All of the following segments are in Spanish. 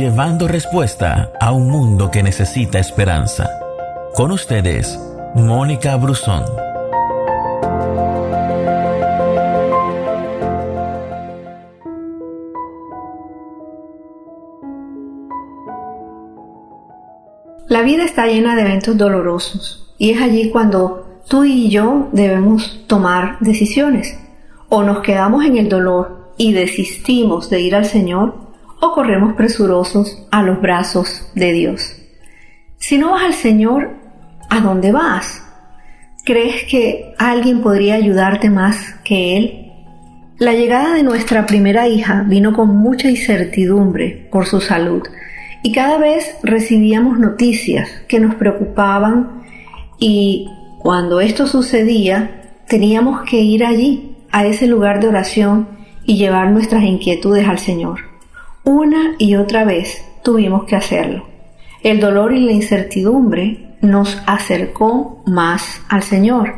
llevando respuesta a un mundo que necesita esperanza. Con ustedes, Mónica Brusón. La vida está llena de eventos dolorosos y es allí cuando tú y yo debemos tomar decisiones. O nos quedamos en el dolor y desistimos de ir al Señor o corremos presurosos a los brazos de Dios. Si no vas al Señor, ¿a dónde vas? ¿Crees que alguien podría ayudarte más que Él? La llegada de nuestra primera hija vino con mucha incertidumbre por su salud y cada vez recibíamos noticias que nos preocupaban y cuando esto sucedía teníamos que ir allí, a ese lugar de oración y llevar nuestras inquietudes al Señor. Una y otra vez tuvimos que hacerlo. El dolor y la incertidumbre nos acercó más al Señor.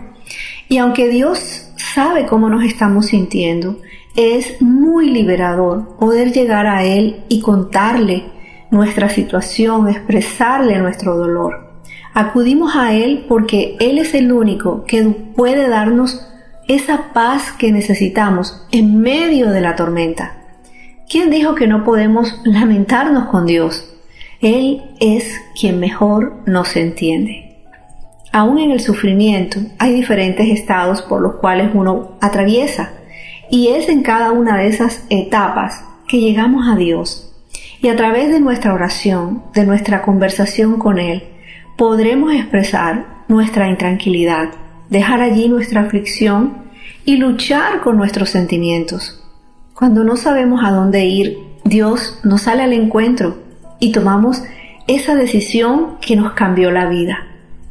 Y aunque Dios sabe cómo nos estamos sintiendo, es muy liberador poder llegar a Él y contarle nuestra situación, expresarle nuestro dolor. Acudimos a Él porque Él es el único que puede darnos esa paz que necesitamos en medio de la tormenta. ¿Quién dijo que no podemos lamentarnos con Dios? Él es quien mejor nos entiende. Aún en el sufrimiento hay diferentes estados por los cuales uno atraviesa y es en cada una de esas etapas que llegamos a Dios y a través de nuestra oración, de nuestra conversación con Él, podremos expresar nuestra intranquilidad, dejar allí nuestra aflicción y luchar con nuestros sentimientos. Cuando no sabemos a dónde ir, Dios nos sale al encuentro y tomamos esa decisión que nos cambió la vida,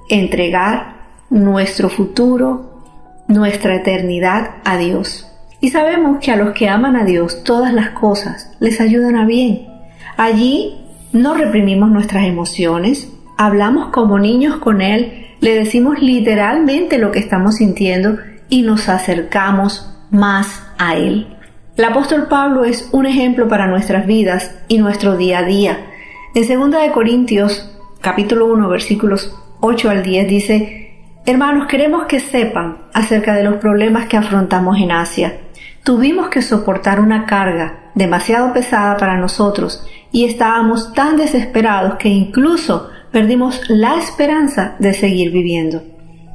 entregar nuestro futuro, nuestra eternidad a Dios. Y sabemos que a los que aman a Dios todas las cosas les ayudan a bien Allí no reprimimos nuestras emociones, hablamos como niños con Él, le decimos literalmente lo que estamos sintiendo y nos acercamos más a Él. El apóstol Pablo es un ejemplo para nuestras vidas y nuestro día a día. En 2 de Corintios, capítulo 1, versículos 8 al 10 dice, Hermanos, queremos que sepan acerca de los problemas que afrontamos en Asia. Tuvimos que soportar una carga demasiado pesada para nosotros y estábamos tan desesperados que incluso perdimos la esperanza de seguir viviendo.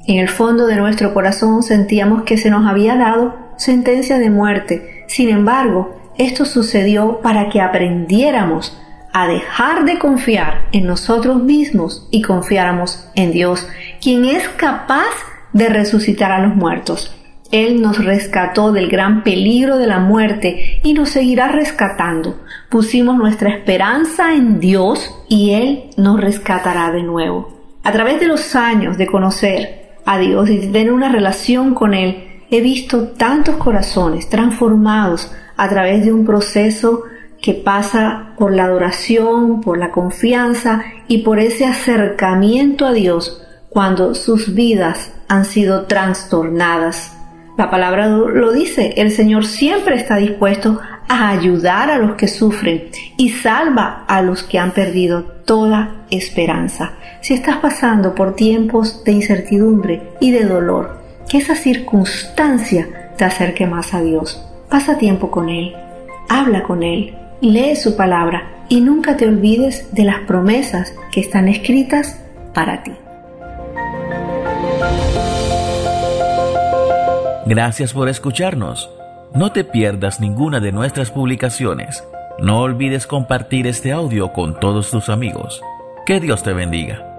En el fondo de nuestro corazón sentíamos que se nos había dado sentencia de muerte. Sin embargo, esto sucedió para que aprendiéramos a dejar de confiar en nosotros mismos y confiáramos en Dios, quien es capaz de resucitar a los muertos. Él nos rescató del gran peligro de la muerte y nos seguirá rescatando. Pusimos nuestra esperanza en Dios y Él nos rescatará de nuevo. A través de los años de conocer a Dios y de tener una relación con Él, he visto tantos corazones transformados a través de un proceso que pasa por la adoración, por la confianza y por ese acercamiento a Dios cuando sus vidas han sido trastornadas la palabra lo dice, el Señor siempre está dispuesto a ayudar a los que sufren y salva a los que han perdido toda esperanza. Si estás pasando por tiempos de incertidumbre y de dolor, que esa circunstancia te acerque más a Dios. Pasa tiempo con Él, habla con Él, lee su palabra y nunca te olvides de las promesas que están escritas para ti. Gracias por escucharnos. No te pierdas ninguna de nuestras publicaciones. No olvides compartir este audio con todos tus amigos. Que Dios te bendiga.